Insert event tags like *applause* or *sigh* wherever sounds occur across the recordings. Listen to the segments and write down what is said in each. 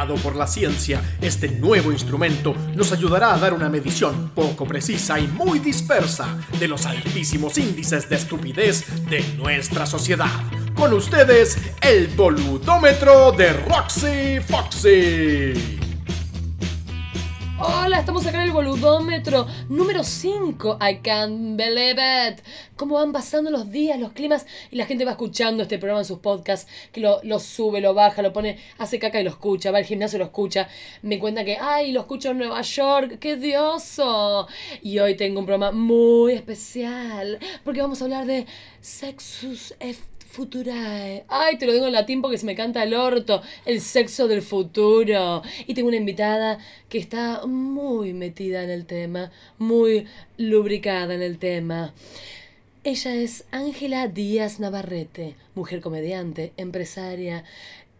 Por la ciencia, este nuevo instrumento nos ayudará a dar una medición poco precisa y muy dispersa de los altísimos índices de estupidez de nuestra sociedad. Con ustedes, el boludómetro de Roxy Foxy. Hola, estamos acá en el boludómetro número 5. I can't believe it. Cómo van pasando los días, los climas y la gente va escuchando este programa en sus podcasts, que lo, lo sube, lo baja, lo pone, hace caca y lo escucha, va al gimnasio y lo escucha. Me cuenta que, ay, lo escucho en Nueva York, qué dioso. Y hoy tengo un programa muy especial, porque vamos a hablar de Sexus F Futurae. Ay, te lo digo en latín porque se me canta el orto. El sexo del futuro. Y tengo una invitada que está muy metida en el tema, muy lubricada en el tema. Ella es Ángela Díaz Navarrete, mujer comediante, empresaria,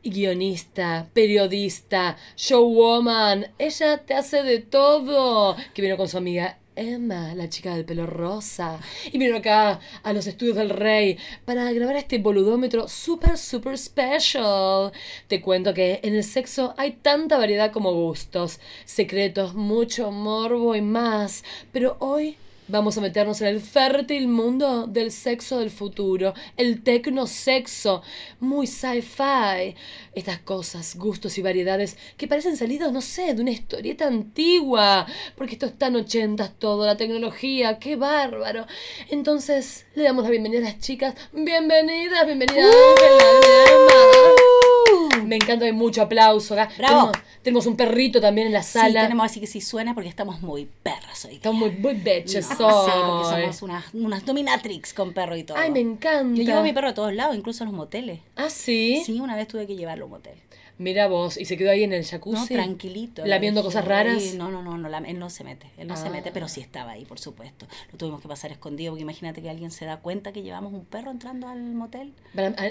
guionista, periodista, showwoman. Ella te hace de todo. Que vino con su amiga Emma, la chica del pelo rosa, y vino acá a los estudios del rey para grabar este boludómetro super, super special. Te cuento que en el sexo hay tanta variedad como gustos, secretos, mucho morbo y más, pero hoy Vamos a meternos en el fértil mundo del sexo del futuro, el tecnosexo, muy sci-fi. Estas cosas, gustos y variedades que parecen salidos, no sé, de una historieta antigua, porque esto es tan ochentas todo, la tecnología, qué bárbaro. Entonces, le damos la bienvenida a las chicas. Bienvenidas, bienvenidas, Me encanta, hay mucho aplauso acá. Bravo. Tenemos, tenemos un perrito también en la sala. Sí, tenemos así que si suena porque estamos muy perras hoy. Estamos muy, muy bitches Sí, porque somos unas, unas dominatrix con perro y todo. Ay, me encanta. Yo llevo a mi perro a todos lados, incluso a los moteles. Ah, sí. Sí, una vez tuve que llevarlo a un motel. Mira vos, y se quedó ahí en el No, jacuzzi. tranquilito. ¿La viendo cosas raras? Sí, No, no, no, no la- él no se mete. Él no se Ah. mete, pero sí estaba ahí, por supuesto. Lo tuvimos que pasar escondido porque imagínate que alguien se da cuenta que llevamos un perro entrando al motel.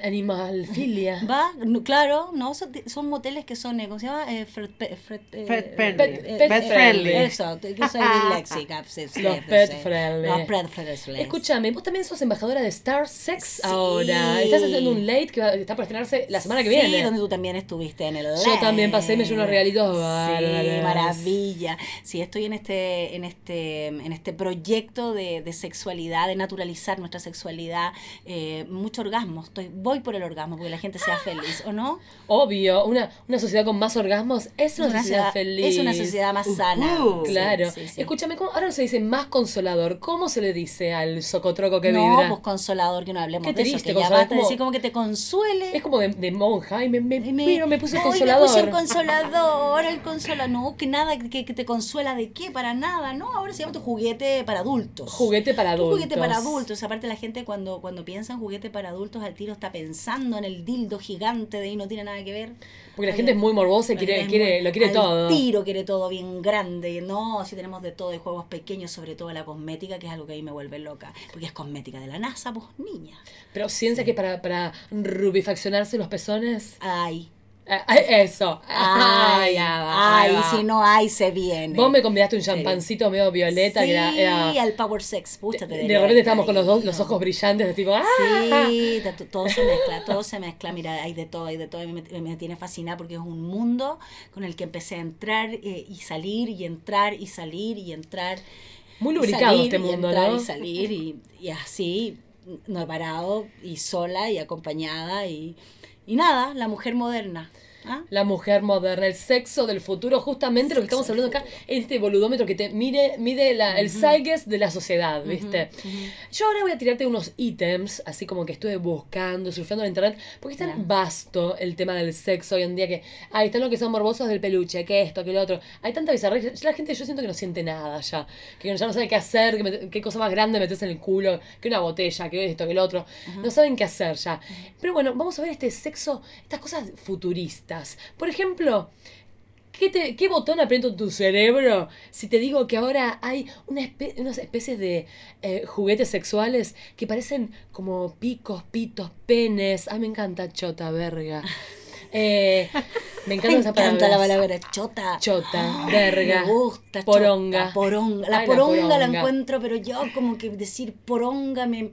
Animalfilia. *laughs* Va, no, claro, no, son, son moteles que son, eh, ¿cómo se llama? Eh, fred- pe- fred- eh, Pet friendly. Pet- eh, pet eh, friendly. Eso, que soy *laughs* disléxica. sí, sí, Los sí, pet sí. friendly. Los pet friendly. Escúchame, vos también sos embajadora de Star Sex Sí. ahora. Estás haciendo un late que va- está por estrenarse la semana que Sí, viene. donde tú también estuviste en el Yo también pasé y me llevé unos regalitos Sí, maravilla. Sí, estoy en este, en este, en este proyecto de, de sexualidad, de naturalizar nuestra sexualidad. Eh, mucho orgasmo. Estoy, voy por el orgasmo, porque la gente sea feliz, ¿o no? Obvio, una, una sociedad con más orgasmos es una, sociedad, feliz. Es una sociedad más sana. Ujú. Sí, Claro. sí, sí. Escúchame, ¿cómo, ahora no se dice más consolador. ¿Cómo se le dice al socotroco que no, vibra? pues consolador, que no hablemos Qué de eso, que ya basta como- decir como que te consuele. Es como de, de monja. Me, me, Y me- mira, me puse Ay, consolador. Me puse un consolador, el consolador. No, que nada, que, que te consuela de qué, para nada, ¿no? Ahora se llama tu juguete para adultos. Juguete para Tu adultos. juguete para adultos. Aparte la gente cuando, cuando piensa en juguete para adultos, al tiro está pensando en el dildo gigante de ahí no tiene nada que ver. Porque la gente es muy morbosa y quiere, quiere, muy- lo quiere al todo. tiro quiere todo bien grande. No, si tenemos de todo, de juegos pequeños, sobre todo la cosmética, que es algo que ahí me vuelve loca. Porque es cosmética de la NASA, pues niña. Pero ciencia que para, para rubifaccionarse los pezones. Ay. *laughs* Eso. Ay, ya va, ay, va. si no hay, se viene. Vos me convidaste un champancito medio violeta sí, que era. era- al Power Sex, pucha, te de, debería repente estábamos con los, dos, los ojos brillantes, de tipo. ¡ah! Sí, todo se mezcla, todo se mezcla. Mira, hay de todo, hay de todo. y Me, me tiene fascinada porque es un mundo con el que empecé a entrar eh, y salir y entrar y salir y entrar. Muy y lubricado salir este y mundo, entrar ¿no? Y salir y, y así, no he parado y sola y acompañada y, y nada, la mujer moderna. ¿Ah? La mujer moderna, el sexo del futuro, justamente lo que estamos hablando acá, este boludómetro que te mide, mide la, el zeitgeist de la sociedad, ¿viste? Yo ahora voy a tirarte unos ítems, así como que estuve buscando, surfeando en internet, porque es tan vasto el tema del sexo hoy en día que, ahí están los que son morbosos del peluche, que esto, que lo otro. Hay tanta bizarrería, la gente yo siento que no siente nada ya, que ya no sabe qué hacer, que mete- qué cosa más grande metes en el culo, que una botella, que esto, que lo otro. No saben qué hacer ya. Pero bueno, vamos a ver este sexo, estas cosas futuristas. Por ejemplo, ¿Qué, te- ¿Qué botón aprieto tu cerebro si te digo que ahora hay una espe- unas especies de eh, juguetes sexuales que parecen como picos, pitos, penes? Ay, me encanta chota, verga. *laughs* Eh, me Me encanta esa encanta la palabra. palabra chota. Chota, Ay, verga. Me gusta. Poronga. chota, poronga. La Ay, la poronga la, poronga. encuentro, pero yo como que decir poronga me,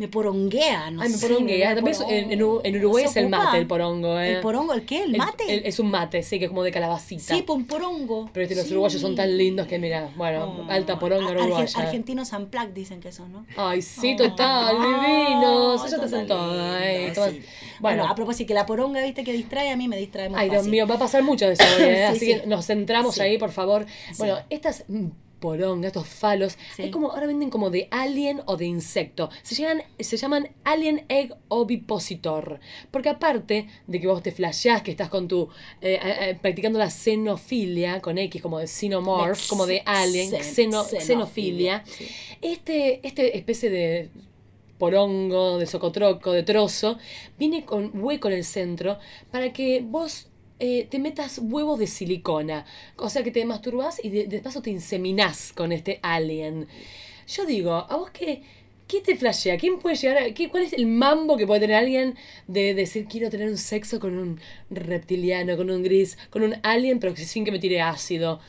me poronguea, no Ay, me sé, poronguea. También es- en, en U- en Se Uruguay es el ocupa. mate, el porongo, ¿eh? ¿El porongo? ¿El qué? ¿El mate? el- es un mate, sí, que es como de calabacita. sí, pues un porongo. Pero este, los Sí. uruguayos son tan lindos que, mira, bueno, Oh. alta poronga Argen- uruguaya. Argentinos unplugged dicen que son, ¿no? Ay, sí, Oh. total, divinos. Ay, Ellos te hacen son todo. tan ay, lindos, toman- sí. Bueno, a propósito, que la poronga, viste, que distrae, a mí me distrae muy ay, Dios fácil. mío, va a pasar mucho de eso hoy, ¿eh? *laughs* Sí, Así sí. que nos centramos Sí. ahí, por favor. Bueno, estas mm, porongas, estos falos, Sí. hay como, ahora venden como de alien o de insecto. Se llaman, se llaman alien egg ovipositor. Porque aparte de que vos te flasheás que estás con tu, eh, eh, eh, practicando la xenofilia, con X, como de xenomorph, como de alien, xen- xeno- xenofilia, xenofilia. sí. Este, este especie de porongo, de socotroco, de trozo, viene con hueco en el centro para que vos eh, te metas huevos de silicona. O sea que te masturbás y de, de paso te inseminás con este alien. Yo digo, ¿a vos qué, qué te flashea? ¿Quién puede llegar a, qué, ¿Cuál es el mambo que puede tener alguien de decir quiero tener un sexo con un reptiliano, con un gris, con un alien, pero sin que me tire ácido?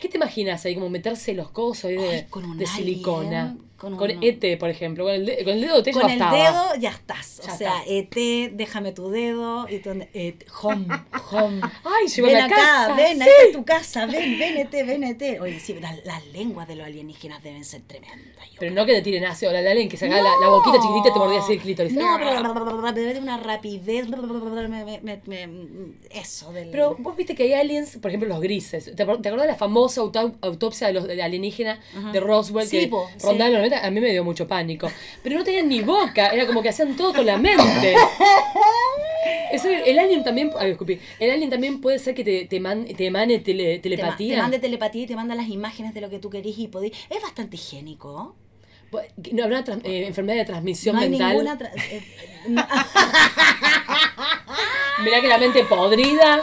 ¿Qué te imaginas ahí? Como meterse los cosos ahí de, Ay, con un de alien, silicona. Con ET, por ejemplo. Con el, de- con el dedo de ET ya Con el dedo ya estás. Ya o sea. ET, déjame tu dedo. Y tú, et, home, home. Ay, ven a acá, casa, ven, sí. acá es tu casa, ven, ven, ET, ven, ET. Oye, sí, las, las lenguas de los alienígenas deben ser tremendas. Pero creo. no que te tiren ácido. La, la alien que saca la, la boquita chiquitita y te mordía así el clítoris. No, pero debe de una rapidez. me- me- me- me- eso del. Pero vos viste que hay aliens, por ejemplo, los grises. ¿Te, te acordás de la famosa auto- autopsia de los de alienígena de Roswell Sí, que po, sí. Rondaba en los 90? A mí me dio mucho pánico. Pero no tenían ni boca, era como que hacían todo con la mente. *laughs* Eso, el alien también, ay, el alien también puede ser que te, te, man- te emane tele- te, ma- telepatía. te mande telepatía y te manda las imágenes de lo que tú querís y podís. Es bastante higiénico. ¿No habrá trans- eh, enfermedad de transmisión No hay mental? ninguna. tra- eh, no- *laughs* Mirá que la mente podrida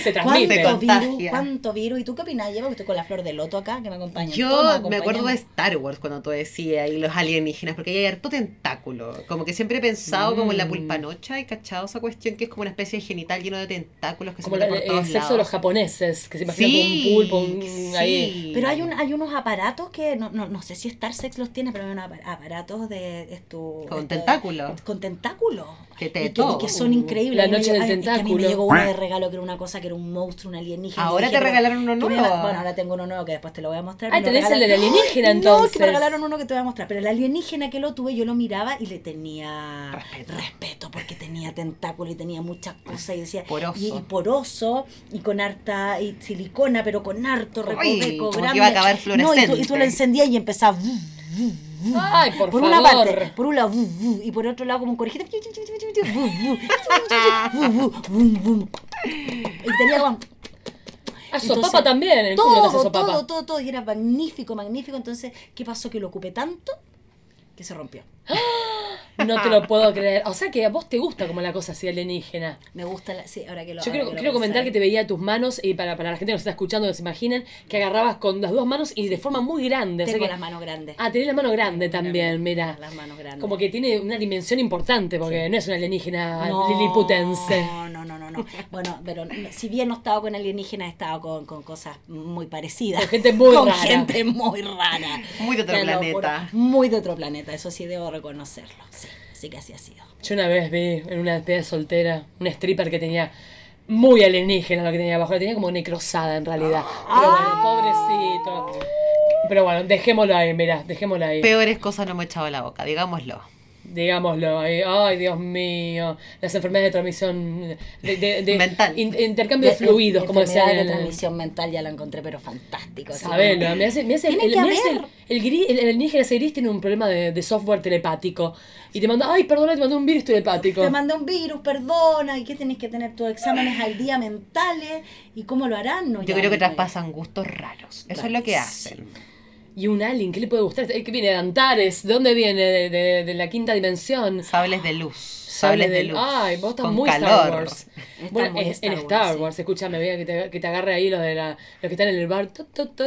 se transmite. ¿Cuánto virus? ¿Cuánto virus? ¿Y tú qué opinas? Llevo que estoy con la flor de loto acá, que me acompaña. Yo Todos me acuerdo de. Star Wars cuando tú decías y los alienígenas, porque hay harto tentáculo. Como que siempre he pensado como en la Mm. pulpanocha y cachado esa cuestión que es como una especie de genital lleno de tentáculos que Como se por el todos sexo de los japoneses, que se imaginan Sí, como un pulpo, un, ahí. sí. Pero hay, un, hay unos aparatos que, no, no, no sé si Star Sex los tiene, pero hay unos apa- aparatos de esto, Con esto- tentáculos. Con tentáculos. Que te y, que, y todo. que son increíbles. La noche del ay, es que A mí me tentáculo. llegó uno de regalo que era una cosa que era un monstruo, un alienígena. Ahora dije, te regalaron uno ¿qué me nuevo. va- Bueno, ahora tengo uno nuevo que después te lo voy a mostrar. Ah, tenés el del regalaron- alienígena, No, que entonces. me regalaron uno que te voy a mostrar. Pero el alienígena que lo tuve, yo lo miraba y le tenía Respeto. respeto porque tenía tentáculo y tenía muchas cosas y decía Poroso. Y, y poroso y con harta y silicona, pero con harto recoveco que grande. iba a acabar No, y tú, y fluorescente. tú lo encendías y empezaba Ay, por, por favor. una parte, por un lado, y por otro lado como un conejito. Y tenía como Ah, sopapa también, el culo te hace todo, todo, todo, todo, y era magnífico, magnífico. Entonces, ¿qué pasó? Que lo ocupé tanto que se rompió. No te lo puedo creer. O sea que a vos te gusta como la cosa así alienígena. Me gusta, la, sí, ahora que lo Yo quiero, que lo quiero comentar que te veía tus manos, y para, para la gente que nos está escuchando, que se imaginen, que agarrabas con las dos manos y de forma muy grande. o sea Tengo que- las manos grandes. Ah, tenés la mano grande también, mira. Las manos grandes. Como que tiene una dimensión importante, porque no es una alienígena liliputense. No, no, no, no, no. Bueno, pero no- si bien no he estado con alienígenas, he estado con, con cosas muy parecidas. Con gente muy Con rara. gente muy rara. Muy de otro planeta. Muy de otro planeta, eso sí debo reconocerlo. Sí, que así ha sido. Yo una vez vi en una despedida soltera un stripper que tenía muy alienígena lo que tenía abajo, la tenía como necrosada en realidad. Pero bueno, pobrecito. Pero bueno, dejémoslo ahí, mira, dejémoslo ahí. Peores cosas no me he echado a la boca, digámoslo. Digámoslo ahí. Ay, Dios mío. Las enfermedades de transmisión de, de- de- Mental. in- intercambio de La- fluidos, como en de el- transmisión mental ya la encontré, pero fantástico. Sabelo, me hace, me hace, el, que me hace el, el, gris- el, el alienígena ese gris tiene un problema de, de software telepático. Y te manda, ay, perdona, te mandé un virus telepático. Te mandé un virus, perdona, y que tenés que tener tus exámenes al día mentales, y cómo lo harán, no Yo creo que traspasan gustos raros. Eso es lo que hacen. Y un alien, ¿qué le puede gustar? ¿Eh, ¿Qué viene de Antares? ¿De dónde viene? ¿De, de- de la quinta dimensión? Sables de luz. Sable Sables de luz. Ay, vos estás con muy calor. Star Wars. Está Bueno, muy en, Star Wars, Star sí. Wars, escúchame, vea que te, que te agarre ahí los de la, los que están en el bar. tu, tu, tu.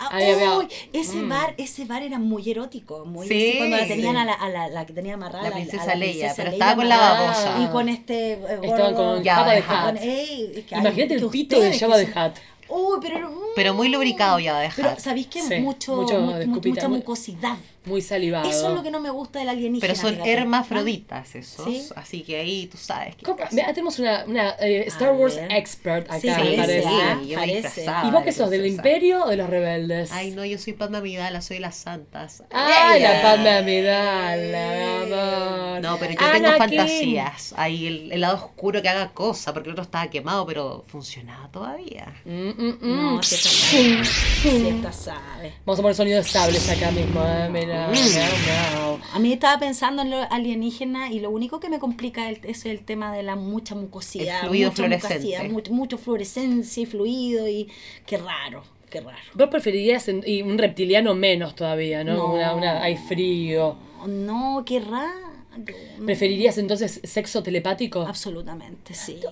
Ah, Ahí había- uy, ese Mm. bar, ese bar era muy erótico, muy Sí, así, cuando la tenían sí. a la, a la, la que tenía amarrada La a princesa a la Leia, princesa pero Leia estaba con la babosa. Y con este eh, Estaban con Jabba de ay, Imagínate el pito de que de Hutt. Uy, pero, Pero muy lubricado ya va a dejar. Pero, ¿sabéis que Sí, mucho, mu- mucha mucosidad? Muy salivado. Eso es lo que no me gusta del alienígena. Pero son fíjate. hermafroditas esos. Sí. Así que ahí tú sabes casi- Mira, tenemos una, una eh, Star Wars expert acá, Sí, me parece, parece. ah, yo parece. ¿Y vos qué sos, del imperio o de los rebeldes? Ay, no, yo soy Padma Amidala, soy las santas. Ay, la Ella. Padme Amidala, mi amor. No, pero yo tengo fantasías. Ahí el, el lado oscuro que haga cosa, porque el otro estaba quemado, pero funcionaba todavía. Mm, mm, mm. No, si esta sabe. Si esta sabe. Vamos a poner sonido de sables acá mismo, eh, mira, Mm. A mí estaba pensando en lo alienígena y lo único que me complica el- es el tema de la mucha mucosidad. El fluido mucha fluorescente. mucosidad, mucho, mucho fluorescencia y fluido y qué raro, qué raro. Vos preferirías en- y un reptiliano menos todavía, ¿no? No. Una, una, hay frío. No, qué raro. ¿Preferirías entonces sexo telepático? Absolutamente, sí. *laughs*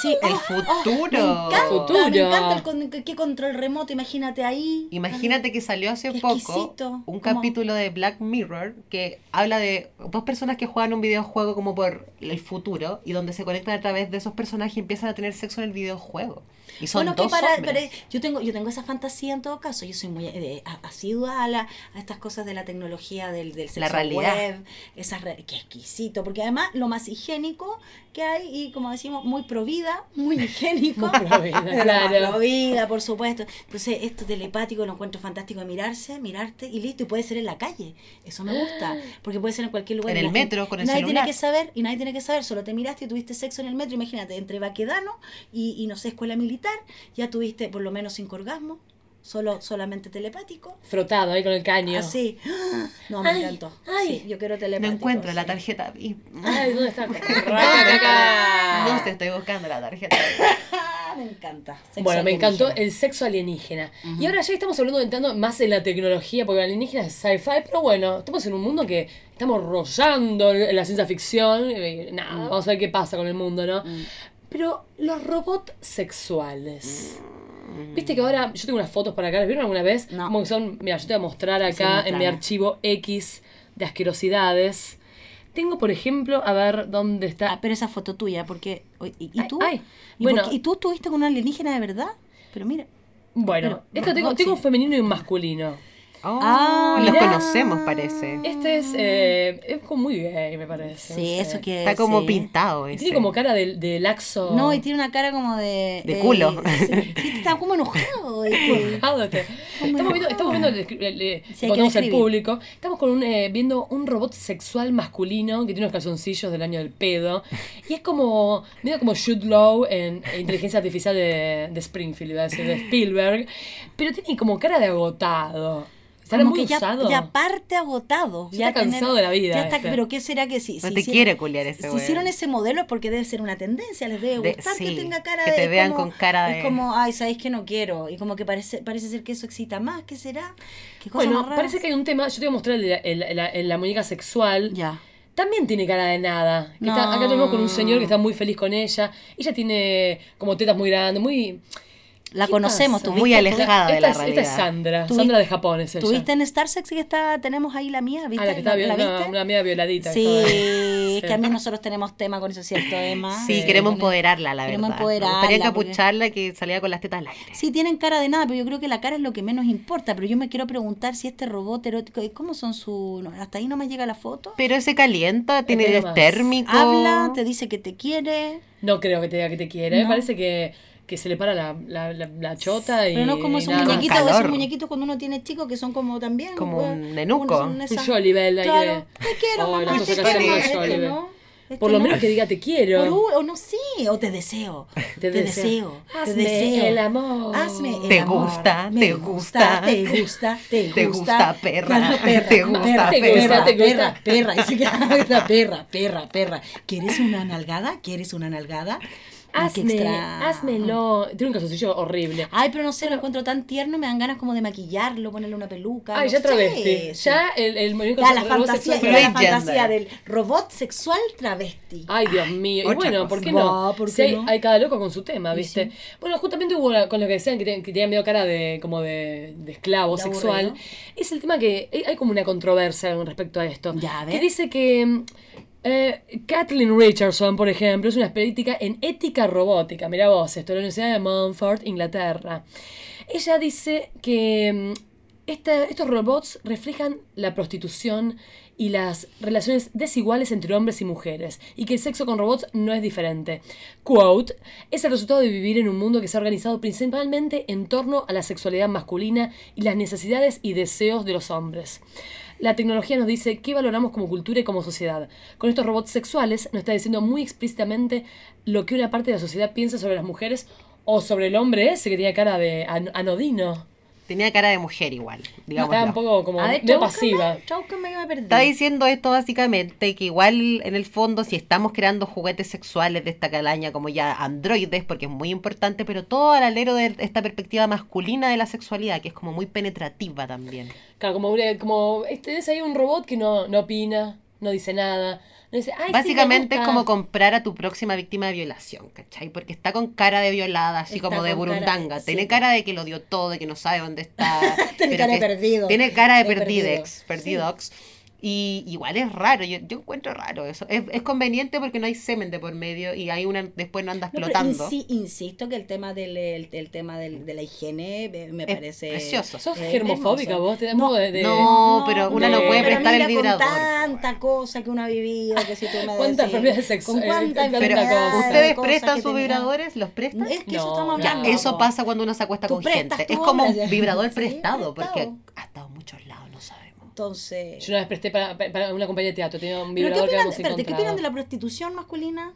Sí, El oh, oh, futuro. me encanta, Futuro. me encanta el con- qué control remoto, imagínate ahí. Imagínate que salió hace Qué poco exquisito. un ¿Cómo? capítulo de Black Mirror que habla de dos personas que juegan un videojuego como por el futuro y donde se conectan a través de esos personajes y empiezan a tener sexo en el videojuego. Y son bueno, que dos para, hombres. para- yo tengo yo tengo esa fantasía en todo caso. Yo soy muy eh, a- asidua a, la, a estas cosas de la tecnología del, del sexo La realidad. web, esas re- qué exquisito, porque además lo más higiénico que hay y como decimos muy pro vida, muy *laughs* higiénico, Muy pro vida, Lo más claro. pro vida, por supuesto. Entonces esto telepático lo encuentro fantástico de mirarse, mirarte y listo y puede ser en la calle. Eso me gusta, *gasps* porque puede ser en cualquier lugar. En el metro, con el nadie celular. tiene que saber y nadie tiene que saber, solo te miraste y tuviste sexo en el metro, imagínate, entre Baquedano y, y no sé, escuela militar, ya tuviste por lo menos cinco orgasmos, solo, solamente telepático. Frotado ahí con el caño. Así. *gasps* No, me Ay, encantó. ay. Sí, yo quiero No telepático. encuentro la sí. tarjeta VIP. Ay, ¿dónde está? *laughs* No te estoy buscando la tarjeta. Ah, *laughs* me encanta. Sexo Bueno, me encantó el sexo alienígena. Y ahora ya estamos hablando entrando más en la tecnología, porque alienígena es sci-fi, pero bueno, estamos en un mundo que estamos rozando en la ciencia ficción. y nada, vamos a ver qué pasa con el mundo, ¿no? Pero los robots sexuales. Viste que ahora yo tengo unas fotos para acá, ¿las vieron alguna vez? No. Como que son, mira, yo te voy a mostrar acá Sí, en mi archivo X de asquerosidades. Tengo, por ejemplo, a ver dónde está. Ah, pero esa foto tuya, porque. ¿Y, y Ay, tú? ay, ¿Y, bueno. ¿Y tú estuviste con un alienígena de verdad? Pero mira. Bueno, pero- esto tengo, no, tengo un femenino y un masculino. Oh, Ah, los mirá. conocemos, parece. Este es, eh, es como muy gay, me parece. Sí, no sé. eso que. Está como sí. pintado Y ese. tiene como cara de, de laxo. No, y tiene una cara como de. De culo. Sí, está *laughs* como enojado. este. *laughs* Enojado, este. Estamos viendo, estamos viendo el, Sí, al público. Estamos con un, eh, viendo un robot sexual masculino que tiene unos calzoncillos del año del pedo. Y es como, medio como Jude Law en inteligencia artificial de, de Springfield, iba a decir, de Spielberg. Pero tiene como cara de agotado. Como muy que ya, usado. ya parte agotado. Ya está cansado de la vida, ya está- este. pero ¿qué será que sí? No si te hicieron- quiere culiar ese Si hicieron ese modelo es porque debe ser una tendencia, les debe De- gustar que tenga cara que de. te es vean como- con cara de- Es como, ay, sabéis que no quiero. Y como que parece, parece ser que eso excita más. ¿Qué será? ¿Qué cosa Bueno, más parece que hay un tema, yo te voy a mostrar el la, el- la- el- la muñeca sexual. Ya. También tiene cara de nada. Que No. está- acá tenemos con un señor que está muy feliz con ella. Ella tiene como tetas muy grandes, muy... La ¿Qué conocemos, tuviste. Muy alejada de esta, la es, esta realidad. es Sandra. Sandra de Japón es ella. ¿Tuviste en Star Sex que está, tenemos ahí la mía? ¿Viste? Ah, la que está ¿La una amiga violadita. Sí, es Sí. que a mí nosotros tenemos tema con eso, ¿cierto, Emma? Sí, queremos empoderarla, la queremos verdad. empoderarla, Me gustaría porque- que salía con las tetas al aire. Sí, tienen cara de nada, pero yo creo que la cara es lo que menos importa. Pero yo me quiero preguntar si este robot erótico, ¿cómo son su...? no, hasta ahí no me llega la foto. Pero se calienta, tiene térmico. Habla, te dice que te quiere. No creo que te diga que te quiere. Me No. parece que, que se le para la, la, la, la chota y. Pero no como esos muñequitos, esos muñequitos cuando uno tiene chicos que son como también. Como pues, un nenuco. Un Jolibel ahí Claro, te quiero, Oh, mamá, te hacemos quiero. Este este Por lo no. menos que diga te quiero. Por o no sí, o te deseo. Te *laughs* Te, deseo. deseo. Te Hazme deseo. el amor. Hazme el Te amor. gusta, Me te gusta. Te gusta, te gusta. Te gusta, perra. Claro, *laughs* perra, Te gusta, perra, perra. perra, Te gusta. perra, perra. Queda, perra, perra, perra. ¿Quieres una nalgada? ¿Quieres una nalgada? Hazme, házmelo. Tiene un calzoncillo horrible. Ay, pero no sé, lo encuentro tan tierno, me dan ganas como de maquillarlo, ponerle una peluca. Ay, no ya travesti. sí. Ya el, el muñeco Ya, la el robot fantasía, sexual ya la fantasía del robot sexual travesti. Ay, Dios mío. Y bueno, cosa. ¿por qué no? Va, ¿por qué hay, no? hay cada loco con su tema, ¿viste? sí. Bueno, justamente hubo con lo que decían que, te- que tenían medio cara de como de, de esclavo sexual. Es el tema que hay, como una controversia con respecto a esto. Ya, a que dice que Eh, Kathleen Richardson, por ejemplo, es una experta en ética robótica. Mira vos, esto, de la Universidad de Montfort, Inglaterra. Ella dice que mm, estos robots reflejan la prostitución y las relaciones desiguales entre hombres y mujeres, y que el sexo con robots no es diferente. Quote, es el resultado de vivir en un mundo que se ha organizado principalmente en torno a la sexualidad masculina y las necesidades y deseos de los hombres. La tecnología nos dice qué valoramos como cultura y como sociedad. Con estos robots sexuales nos está diciendo muy explícitamente lo que una parte de la sociedad piensa sobre las mujeres o sobre el hombre ese que tenía cara de an- anodino. Tenía cara de mujer igual, No, digamos. estaba un poco como ver, tradúzcame, pasiva. me. Está diciendo esto básicamente que igual en el fondo si estamos creando juguetes sexuales de esta calaña como ya androides, porque es muy importante, pero todo al alero de esta perspectiva masculina de la sexualidad, que es como muy penetrativa también. Claro, como, como este, es ahí un robot que no, no opina, no dice nada. No dice, "Ay, sí, me Básicamente es gusta". como comprar a tu próxima víctima de violación, ¿cachai? Porque está con cara de violada, así Está como de cara- burundanga. sí, Tiene cara de que lo dio todo, de que no sabe dónde está. *laughs* Tiene cara de perdido. Tiene cara de perdidex, perdidox. Y igual es raro, yo, yo encuentro raro eso. Es, es conveniente porque no hay semen de por medio y ahí una después no anda No, explotando. insi- insisto que el tema del el, el tema del, de la higiene eh, me Es parece precioso. Sos eh, germofóbica hermoso. vos, te No, modo de... de- no, pero una no de- puede prestar el vibrador. Con tanta cosa que uno ha vivido, que si tú me ¿Cuántas enfermedades sexu- Con eh, cuántas enfermedades, cosa. ¿ustedes prestan sus tenía. vibradores? ¿Los prestan? Es que eso No, estamos hablando. Ya, eso pasa cuando uno se acuesta con gente. Es como un vibrador prestado, porque ha estado en muchos lados, no. Entonces, Yo una vez presté para, para una compañía de teatro, tenía un ¿pero qué vibrador que opinan, habíamos espérate, ¿qué opinan de la prostitución masculina?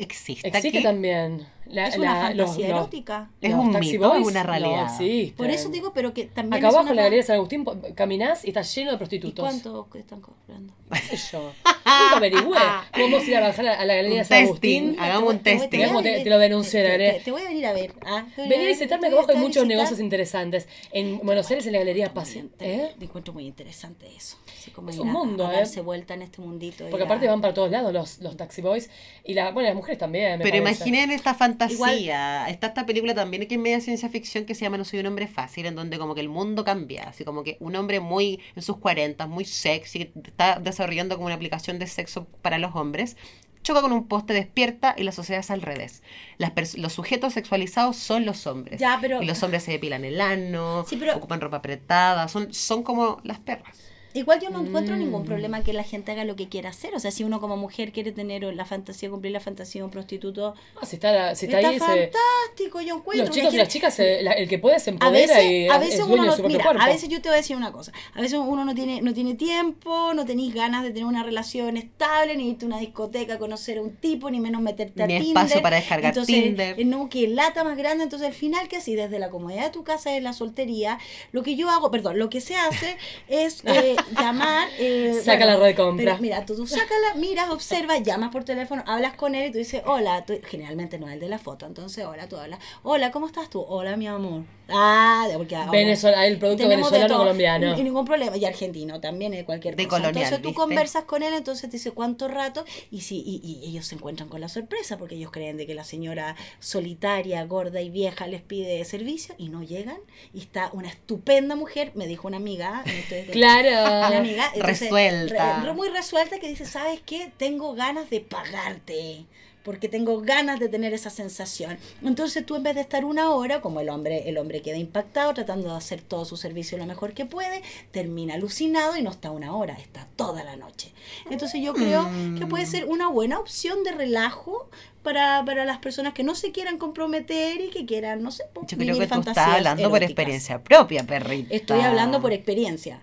Existe, Existe aquí. también. La- es una la- fantasía los- los- erótica. Es los un mito, es una no realidad. existen. Por eso digo, pero que también Acá abajo en la galería de San Agustín caminás y está lleno de ¿Y prostitutos. cuánto que están cobrando? *laughs* ¿Qué sé yo? Nunca averigüé. Podemos ir a bajar a, la galería de San Agustín. hagamos un testing. Te- venir- te lo denuncio, te- la te- voy a venir a ver. ah, Vení a visitarme, te que voy a abajo hay muchos negocios interesantes. En Buenos Aires, en la galería Paciente. ¿eh? Te encuentro muy interesante eso. Así como Es un a- mundo, a ¿eh? darse vuelta en este mundito. Porque aparte a- van para todos lados los, los taxi boys. Y la, bueno, las mujeres también. me Pero parece. imaginen esta fantasía. Está esta película también que es media ciencia ficción que se llama No soy un hombre fácil, en donde como que el mundo cambia. Así como que un hombre muy en sus 40, muy sexy, que está desarrollando como una aplicación de sexo para los hombres, choca con un poste, despierta y la sociedad es al revés. Las los sujetos sexualizados son los hombres. Ya, pero- Y los hombres se depilan el ano, Sí, pero- ocupan ropa apretada, son, son como las perras. Igual yo no encuentro Mm. ningún problema que la gente haga lo que quiera hacer. O sea, si uno como mujer quiere tener la fantasía, cumplir la fantasía de un prostituto, Ah, si está, la- si está, está ahí, fantástico, yo encuentro. los chicos y las chicas, se- la- el que puede se a empodera veces, y a es veces dueño uno de no, su mira, cuerpo. a veces yo te voy a decir una cosa, a veces uno no tiene, no tiene tiempo, no tenéis ganas de tener una relación estable, ni irte a una discoteca a conocer a un tipo, ni menos meterte a Ni Tinder. espacio para descargar entonces, Tinder. eh, No, que lata más grande, entonces al final que así, desde la comodidad de tu casa, de la soltería, lo que yo hago, perdón, lo que se hace *laughs* es eh, llamar... eh, Saca la red de compra. pero mira, tú, tú sácala, miras, observas, llamas por teléfono, hablas con él y tú dices, hola, tú- generalmente no es el de la foto, entonces hola, tú hablas, hola, ¿cómo estás tú? Hola, mi amor. Ah, porque ahora Venezuela, el producto venezolano colombiano. Y ningún problema, y argentino también, de cualquier De cosa. colonial, entonces tú ¿viste? conversas con él, entonces te dice cuánto rato, y, si, y, y ellos se encuentran con la sorpresa, porque ellos creen de que la señora solitaria, gorda y vieja les pide servicio, y no llegan, y está una estupenda mujer, me dijo una amiga, estoy- *laughs* una Claro. amiga entonces, Resuelta. re- re- muy resuelta que dice, ¿sabes qué? Tengo ganas de pagarte. Porque tengo ganas de tener esa sensación. Entonces tú en vez de estar una hora, como el hombre, el hombre queda impactado, tratando de hacer todo su servicio lo mejor que puede, termina alucinado y no está una hora, está toda la noche. Entonces yo creo que puede ser una buena opción de relajo para, para las personas que no se quieran comprometer y que quieran, no sé, po, Yo creo vivir que tú estás hablando por experiencia propia, perrita. Estoy hablando por experiencia.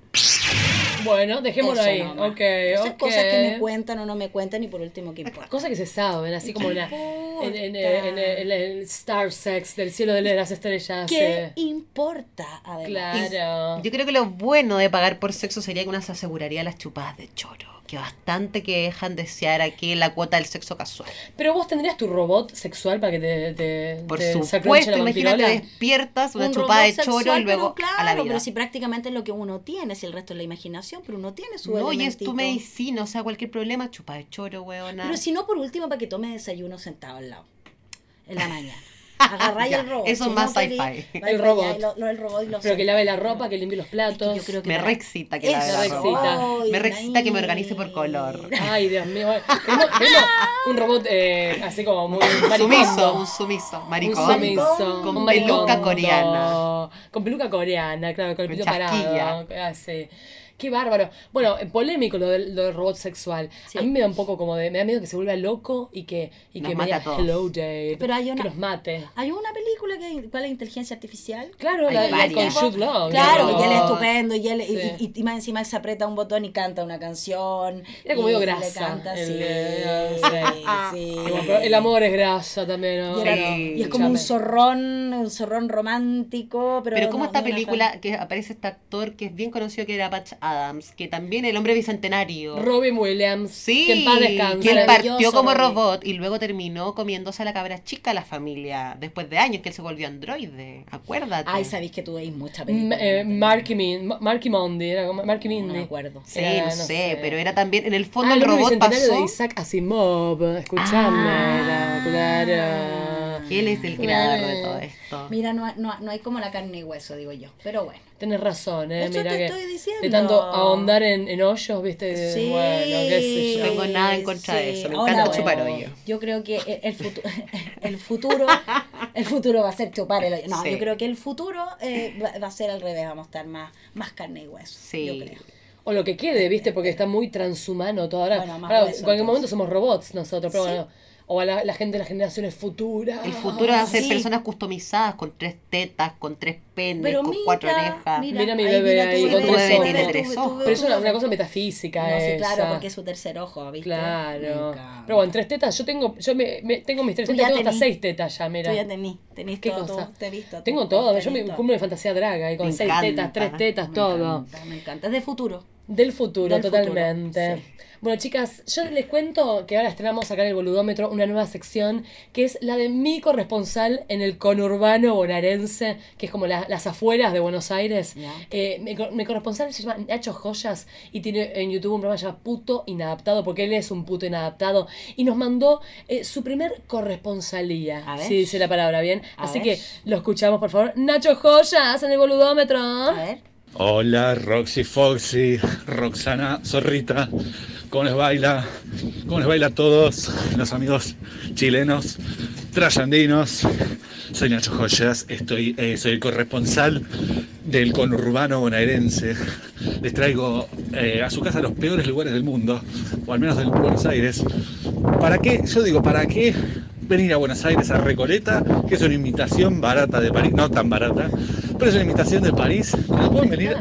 Bueno, dejémoslo Eso ahí. nomás. Ok, Esas ok. cosas que me cuentan o no me cuentan y por último que importa. Cosas que se saben, así como la, en, en- en- en el Star Sex del cielo de las estrellas. ¿Qué eh, importa? Además. Claro. Yo creo que lo bueno de pagar por sexo sería que uno se aseguraría las chupadas de choro. Que bastante que dejan desear aquí la cuota del sexo casual. Pero vos tendrías tu robot sexual para que te, te, Por te supuesto, imagínate, despiertas una Un chupada de robot choro sexual, y luego claro, a la vida. pero si prácticamente es lo que uno tiene, si el resto es la imaginación, pero uno tiene su no, y es tu medicina, o sea, cualquier problema, chupada de choro, weona. Pero si no, por último, para que tome desayuno sentado al lado, en la mañana. *laughs* Agarráis Ya, el robot. eso Si es más no sci-fi. El robot. y lo- lo- el robot y lo Pero que lave la ropa, que limpie los platos. yo creo que Me la- reexcita que la haga reexcita. robot. Ay, Me reexcita que me organice por color. Ay, Dios mío. Un robot eh, así como muy maricondo. Sumiso, un sumiso, Un maricón. sumiso, Con un peluca maricondo. coreana. Con peluca coreana, claro, con el chasquilla. parado. Ah, sí. Qué bárbaro. Bueno, eh, polémico lo del, lo del robot sexual. Sí. A mí me da un poco como de. Me da miedo que se vuelva loco y que, y Nos que me mate diga a todos. hello Dave. Pero hay una- Que nos mate. Hay una película que ¿cuál es inteligencia artificial? Claro, Hay la, la con. Jude Law. Claro, y él es estupendo, y él y- Sí. y, y más encima él se aprieta un botón y canta una canción. Era como y medio le grasa, canta, el sí, sí. *laughs* Como, pero el amor es grasa también, ¿no? Y, era- Sí. y es como un zorrón, un zorrón romántico, pero, Pero no- esta no película que aparece este actor que es bien conocido que era Patch Adams, que también el hombre bicentenario. Robin Williams. Sí, Que en paz descanse. que partió como Robin. robot y luego terminó comiéndose a la cabra chica la familia después de años que él se volvió androide. Acuérdate. Ay, sabéis que tú veis mucha M- película. eh, Marky, Min, Marky Monday, era como Marky no Mindy. me acuerdo. Sí, Era, no, no sé, pero era también, en el Ah, fondo el el robot pasó. de Isaac Asimov. Escuchame, era, claro. Él es el creador de todo esto. Mira, no, no, no hay como la carne y hueso, digo yo. Pero bueno. Tenés razón, eh. Mira te que estoy diciendo. de tanto ahondar en, en hoyos, viste. Sí, Bueno, qué sé yo. No tengo nada en contra de eso, me encanta chupar hoyo. Yo creo que el, el futu- *laughs* el futuro, el futuro va a ser chupar el hoyo. No, Sí. yo creo que el futuro eh, va, va a ser al revés, vamos a estar más, más carne y hueso. Sí. Yo creo. O lo que quede, viste, porque está muy transhumano todo ahora. Bueno, más Ahora, hueso, en cualquier entonces. momento somos robots nosotros, pero Sí. bueno. O a la, la gente de las generaciones futuras. El futuro va a ser sí. personas customizadas con tres tetas, con tres penes, Pero con mira, cuatro orejas. Mira mi ahí, bebé mira tu ahí bebé, con tu tres bebé, ojos. tu Tiene tres tu ojos. Pero es una, una cosa metafísica No, sí, esa. claro, porque es su tercer ojo, ¿viste? Claro. Pero bueno, tres tetas, yo tengo, yo me, me- tengo mis tres tetas, tengo hasta seis tetas ya, mira. Tú ya tenís, tenís ¿Qué todo, cosa? tú, te he visto. Tengo todo, yo me cumplo de fantasía draga y con Me seis encanta. tetas, tres tetas, Me todo. encanta, me encanta. Es de futuro. Del futuro, Del futuro, totalmente. sí. Bueno, chicas, yo les cuento que ahora estrenamos acá en el Boludómetro una nueva sección que es la de mi corresponsal en el conurbano bonaerense, que es como la- las afueras de Buenos Aires. Eh, mi, co- mi corresponsal se llama Nacho Joyas y tiene en YouTube un programa que se llama Puto Inadaptado, porque él es un puto inadaptado. Y nos mandó eh, su primer corresponsalía. A ver. Si dice la palabra bien. A Así ver. que lo escuchamos, por favor. Nacho Joyas en el Boludómetro. A ver. Hola, Roxy Foxy, Roxana Zorrita, ¿cómo les baila? ¿Cómo les baila a todos los amigos chilenos, trayandinos? Soy Nacho Joyas, estoy, eh, soy el corresponsal del conurbano bonaerense. Les traigo eh, a su casa los peores lugares del mundo, o al menos del Buenos Aires. ¿Para qué? Yo digo, ¿para qué venir a Buenos Aires a Recoleta, que es una imitación barata de París, no tan barata, pero es una imitación de París, pueden venir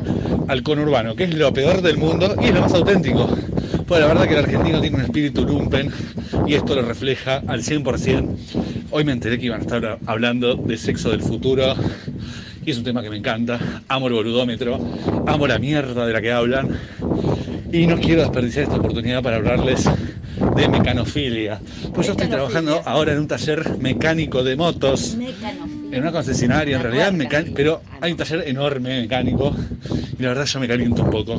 al conurbano, que es lo peor del mundo y es lo más auténtico. Pues la verdad que el argentino tiene un espíritu lumpen y esto lo refleja al 100%. Hoy me enteré que iban a estar hablando de sexo del futuro y es un tema que me encanta. Amo el boludómetro, amo la mierda de la que hablan y no quiero desperdiciar esta oportunidad para hablarles de mecanofilia. Pues yo estoy trabajando ahora en un taller mecánico de motos Mecanofilia. en una concesionaria, en realidad, pero hay un taller enorme mecánico y la verdad yo me caliento un poco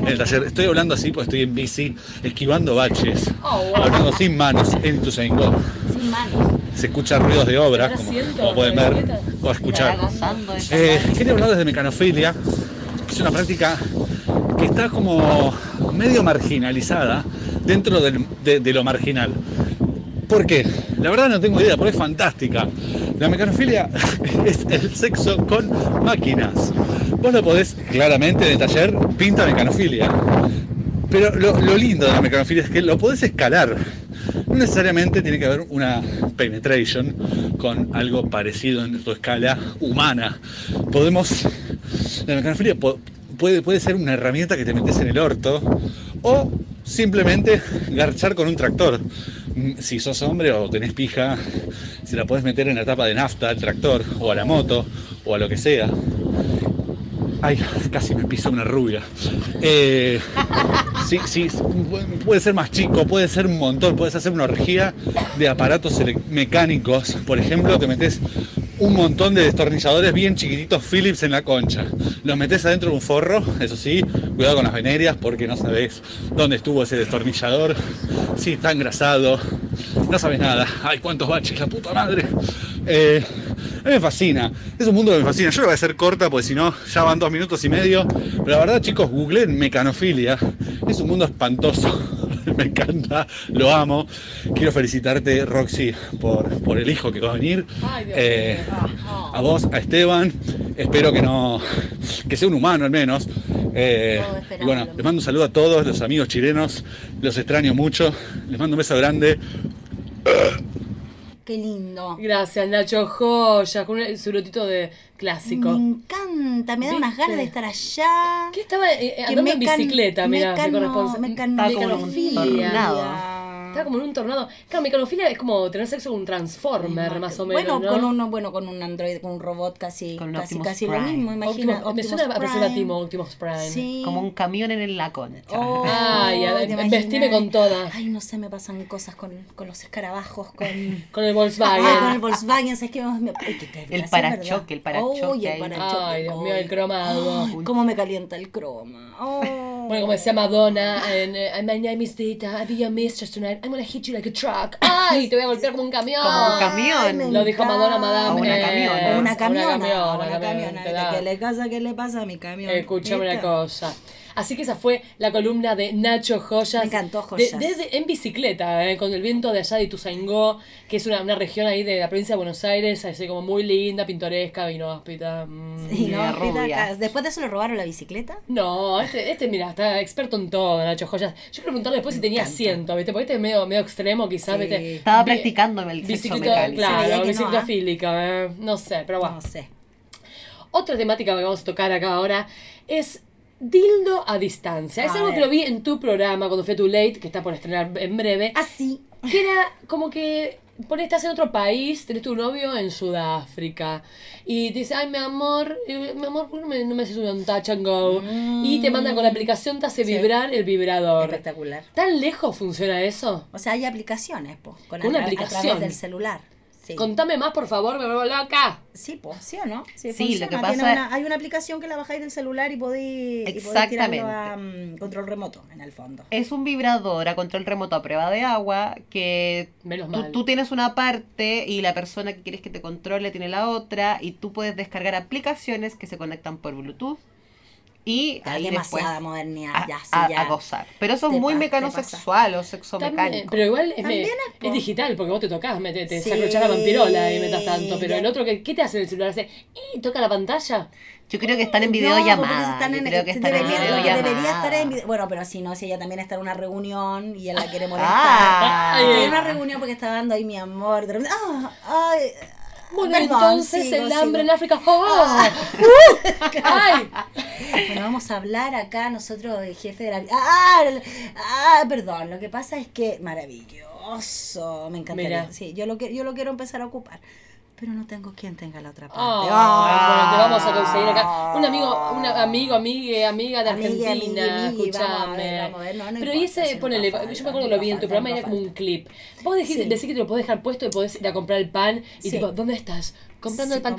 en el taller. Estoy hablando así porque estoy en bici, esquivando baches, Oh, wow. hablando sin manos en Ituzaingó. Sin manos. Se escuchan ruidos de ¿Ahora como, siento como pueden ver o escuchar. Eh, quería hablar desde mecanofilia, que es una práctica que está como medio marginalizada dentro de, lo marginal. ¿Por qué? La verdad no tengo idea, porque es fantástica. La mecanofilia *laughs* es el sexo con máquinas. Vos lo podés claramente en el taller pinta mecanofilia. Pero lo, lindo de la mecanofilia es que lo podés escalar. No necesariamente tiene que haber una penetration con algo parecido en tu escala humana. Podemos. La mecanofilia puede, puede ser una herramienta que te metes en el orto o simplemente garchar con un tractor. Si sos hombre o tenés pija, se la podés meter en la tapa de nafta al tractor o a la moto o a lo que sea. Ay, casi me piso una rubia. Eh, sí, sí, puede ser más chico, puede ser un montón, puedes hacer una orgía de aparatos mecánicos. Por ejemplo, te metes un montón de destornilladores bien chiquititos Philips en la concha. Los metes adentro de un forro, eso sí, cuidado con las venerias porque no sabes dónde estuvo ese destornillador, si está engrasado, no sabes nada. Ay, cuántos baches, la puta madre. Eh, a mí me fascina, es un mundo que me fascina. Yo lo voy a hacer corta porque si no ya van dos minutos y medio. Pero la verdad, chicos, googleen mecanofilia. Es un mundo espantoso. *laughs* Me encanta, lo amo. Quiero felicitarte, Roxy, por, por el hijo que va a venir. Eh, mío. a vos, a Esteban. Espero que no, que sea un humano al menos. Eh, y bueno, les mando un saludo a todos los amigos chilenos. Los extraño mucho. Les mando un beso grande. Qué lindo. Gracias, Nacho Joya, con un- su lotito de clásico. Me encanta, me da unas ganas de estar allá. ¿Qué estaba eh, andando en bicicleta? Mira, mecano- corresponde. en un mecanofilia. Estaba como en un tornado. Claro, mecanofilia es como tener sexo con un transformer, más o menos. Bueno, ¿no? con un, bueno, con un android, con un robot casi, Con casi, Optimus casi lo mismo, imagina. Optimus- me Optimus suena a Optimus Prime. Sí. Como un camión en el laco. Oh, Ay, a- ¿te vestime con toda. Ay, no sé, me pasan cosas con, con los escarabajos, con... *laughs* Con el Volkswagen. con el Volkswagen, ¿sabes qué? Me, ay, te- El parachoque, el parachoque el parachoque. Ay, Dios mío, Ay. el cromado. Ay, cómo me calienta el croma. *laughs* Oh. Bueno, como decía Madonna en eh, My name is Dita, I'll be your mistress tonight, I'm gonna hit you like a truck. *laughs* Ay, te voy a golpear como un camión. Como un camión. Ay, Lo dijo Madonna, madame. O una camiona. O una camiona, Una da. ¿Qué le pasa? ¿Qué le pasa a mi camión? Escuchame una cosa. Así que esa fue la columna de Nacho Joyas. Me encantó, De- Joyas. desde- en bicicleta, eh, con el viento de allá de Ituzaingó, que es una, una región ahí de la provincia de Buenos Aires, así como muy linda, pintoresca, inhóspita. mm. Sí, no, acá- Después de eso le robaron la bicicleta. No, este, este, mira, está experto en todo, Nacho Joyas. Yo quiero preguntarle después si tenía asiento, ¿viste? Porque este es medio, medio extremo, quizás, Sí. Estaba Bi- practicando el Bicicleta, claro, no, bicicleta ¿ah? fílica, eh, no sé, pero bueno. No sé. Otra temática que vamos a tocar acá ahora es dildo a distancia. Es A algo ver. que lo vi en tu programa cuando fui a Too Late, que está por estrenar en breve. Así. Que era como que por estás en otro país, tenés tu novio en Sudáfrica y te dice, ay mi amor, eh, mi amor, ¿por qué no me, no me haces un touch and go? Y te manda con la aplicación, te hace Sí. vibrar el vibrador. Espectacular. ¿Tan lejos funciona eso? O sea, hay aplicaciones, po, con Con una a, tra- a aplicación. través del celular. Sí. Contame más, por favor, me vuelvo loca. Sí, pues, ¿sí o no? Sí, Sí, lo funciona. que Tiene pasa- una- hay una aplicación que la bajáis del celular y podéis, y podéis Exactamente. a mm, control remoto, en el fondo. Es un vibrador a control remoto a prueba de agua que Menos tú, mal. tú tienes una parte y la persona que quieres que te controle tiene la otra y tú puedes descargar aplicaciones que se conectan por Bluetooth y ahí después demasiada modernidad, a, ya, sí, a- ya. a gozar. Pero eso es muy pa- mecanosexual o sexo También, mecánico. pero igual es, me- es, digital, porque vos te tocas, me, te, te Sí, sacrochás la vampirola y metas tanto. Pero ya. el otro, que, ¿qué te hace en el celular? Hace, y toca la pantalla. Yo creo que están en No, videollamada. están en- creo que están en videollamada. debería estar en video- Bueno, pero si no, si ella también está en una reunión y él la quiere molestar. Ah. En una reunión porque está dando ahí mi amor. y de repente, ah, ay, Bueno, perdón, entonces sigo, el hambre en. África. ¡Oh! ¡Uh! *laughs* ¡Ay! Bueno, vamos a hablar acá nosotros, el jefe de la... Ah, ah, perdón, lo que pasa es que maravilloso, me encantaría. Mira. Sí, yo lo, que, yo lo quiero empezar a ocupar, pero no tengo quien tenga la otra parte. Ah, bueno, te vamos a conseguir acá. Un amigo, un amigo, amigue, amiga de Argentina, amigue, amigue, vamos a escúchame. ver, vamos a ver, no, no Pero importa, ese, ponele, falta, yo me acuerdo que lo vi en tu programa era como un clip. Vos decís, Sí. decís que te lo podés dejar puesto y podés ir a comprar el pan y Sí. tipo, ¿dónde estás? Comprando Sí, el pan.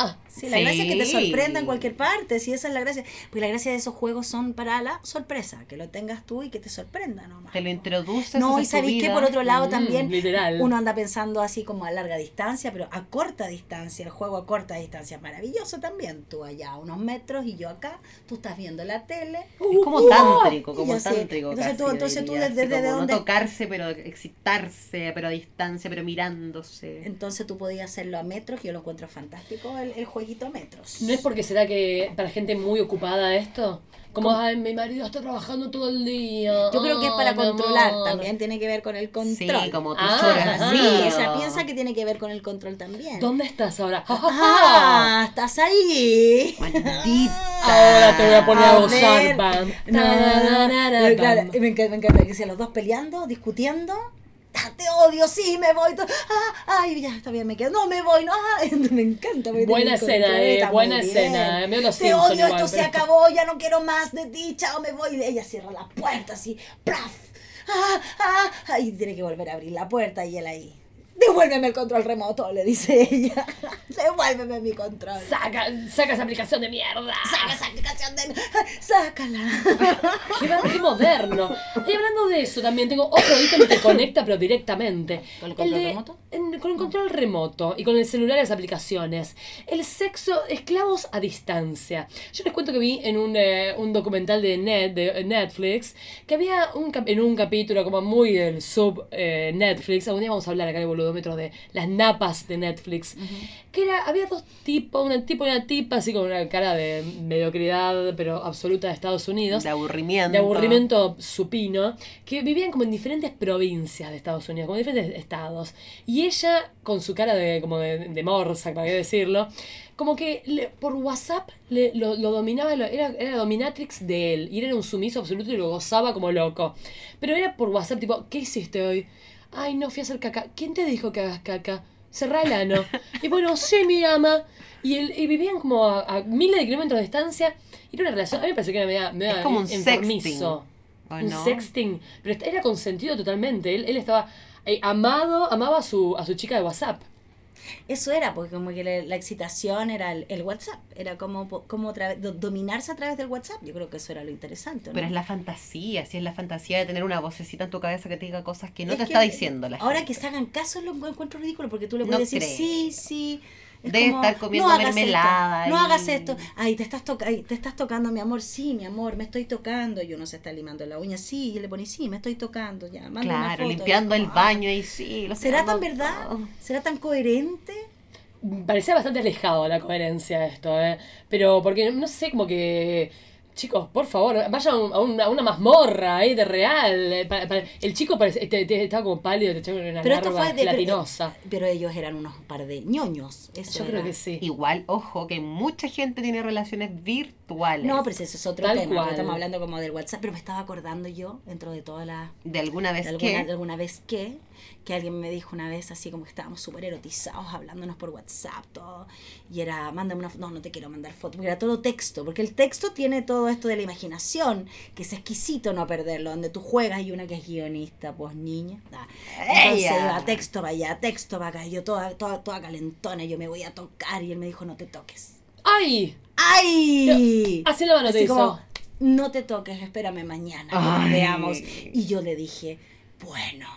¡Ah! Sí, la gracia es que te sorprenda en cualquier parte, si esa es la gracia. Pues la gracia de esos juegos son para la sorpresa, que lo tengas tú y que te sorprenda nomás. Te lo introduces. No, y sabéis que por otro lado Mm, también literal. uno anda pensando así como a larga distancia, pero a corta distancia, el juego a corta distancia es maravilloso también. Tú allá a unos metros y yo acá, tú estás viendo la tele. Es como Uh, tántrico, como tántrico. Entonces casi, tú- entonces tú desde- desde como dónde- No tocarse, pero excitarse, pero a distancia, pero mirándose. Entonces tú podías hacerlo a metros, yo lo encuentro fantástico, el, el jueguito a metros. ¿No es porque será que para gente muy ocupada esto? Como, ay, mi marido está trabajando todo el día. Yo creo que es para mi controlar, amor". también tiene que ver con el control. Sí, como tus Ah, horas. ah. Sí, sí, o sea, piensa que tiene que ver con el control también. ¿Dónde estás ahora? Ah, *laughs* estás ahí. Maldita. Ahora te voy a poner a A gozar, bam. Claro, me encanta, me encanta que sean los dos peleando, discutiendo. Ah, te odio, sí, me voy. Ah, ay, ya, está bien, me quedo. No, me voy, no. ah, *laughs* me encanta. Buena escena, eh, buena escena, eh, Te Simpson odio, igual, esto se pero- acabó, ya no quiero más de ti, chao, me voy. Y ella cierra la puerta así, ¡plaf! Ah, ah, ah, y tiene que volver a abrir la puerta y él ahí. Devuélveme el control remoto, le dice ella. *laughs* Devuélveme mi control. Saca, saca esa aplicación de mierda. Saca esa aplicación de... Sácala. *laughs* Qué, qué moderno. Y hablando de eso, también tengo otro ítem que te conecta, pero directamente. ¿Con el control de- remoto? en- con el control remoto y con el celular y las aplicaciones. El sexo, esclavos a distancia. Yo les cuento que vi en un, eh, un documental de, Net, de Netflix que había un en un capítulo como muy del sub eh, Netflix. Algún día vamos a hablar acá en el de las napas de Netflix. Que era, había dos tipos, un tipo y una tipa, así con una cara de mediocridad, pero absoluta de Estados Unidos De aburrimiento. de aburrimiento supino, que vivían como en diferentes provincias de Estados Unidos, como en diferentes estados. Y ella, con su cara de como de, de morsa, para qué decirlo, como que le- por WhatsApp le- lo, lo dominaba, lo- era, era la dominatrix de él, y él era un sumiso absoluto y lo gozaba como loco. Pero era por WhatsApp, tipo, ¿qué hiciste hoy? Ay, no, fui a hacer caca. ¿Quién te dijo que hagas caca? Cerrá el ano. Y bueno, sí, mi ama. Y, él, y vivían como a, a miles de kilómetros de distancia. Y era una relación, a mí me parece que era media, media Es como un enfermizo. ¿O Un no? sexting. Pero era consentido totalmente. Él, él estaba eh, amado, amaba a su, a su chica de WhatsApp. Eso era, porque como que la, la excitación era el, el WhatsApp. Era como, como dominarse a través del WhatsApp. Yo creo que eso era lo interesante. ¿no? Pero es la fantasía, si es la fantasía de tener una vocecita en tu cabeza que te diga cosas que no Es te que está diciendo la Ahora gente. que se hagan caso lo encuentro ridículo porque tú le No puedes decir creo. sí, sí. Es como, estar comiendo hagas mermelada esto, no hagas esto. Ay, te estás, toca ay, te estás tocando, mi amor. Sí, mi amor, me estoy tocando. Y uno se está limando la uña. Sí, y le pone, sí, me estoy tocando. Ya, manda una Claro, foto. limpiando el baño y sí. lo ¿Será tan verdad? todo. ¿Será tan coherente? Parecía bastante alejado de la coherencia esto, ¿eh? Pero porque, no sé, como que... Chicos, por favor, vayan a, un- a una, mazmorra ahí de real. eh, pa- pa- el chico parece, te- te- estaba como pálido, te echaba una Pero esto fue de. Pero, pero ellos eran unos par de ñoños. Eso Yo creo que sí. Igual, ojo, que mucha gente tiene relaciones virtuales. No, pero ese es otro Tal tema. cual. Estamos hablando como del WhatsApp. Pero me estaba acordando yo, dentro de todas las De alguna vez de alguna, que... de alguna vez que, que alguien me dijo una vez así como que estábamos súper erotizados hablándonos por WhatsApp, todo, y era, mándame una foto, no, no te quiero mandar foto, porque era todo texto, porque el texto tiene todo esto de la imaginación, que es exquisito no perderlo, donde tú juegas y una que es guionista, pues niña, da. entonces ¡Ella! iba texto para allá, texto para acá, y yo toda, toda, toda calentona, yo me voy a tocar, y él me dijo, no te toques. ¡Ay! ¡Ay! Así la mano Así como, no te toques, espérame mañana, Ay. veamos. Y yo le dije, bueno.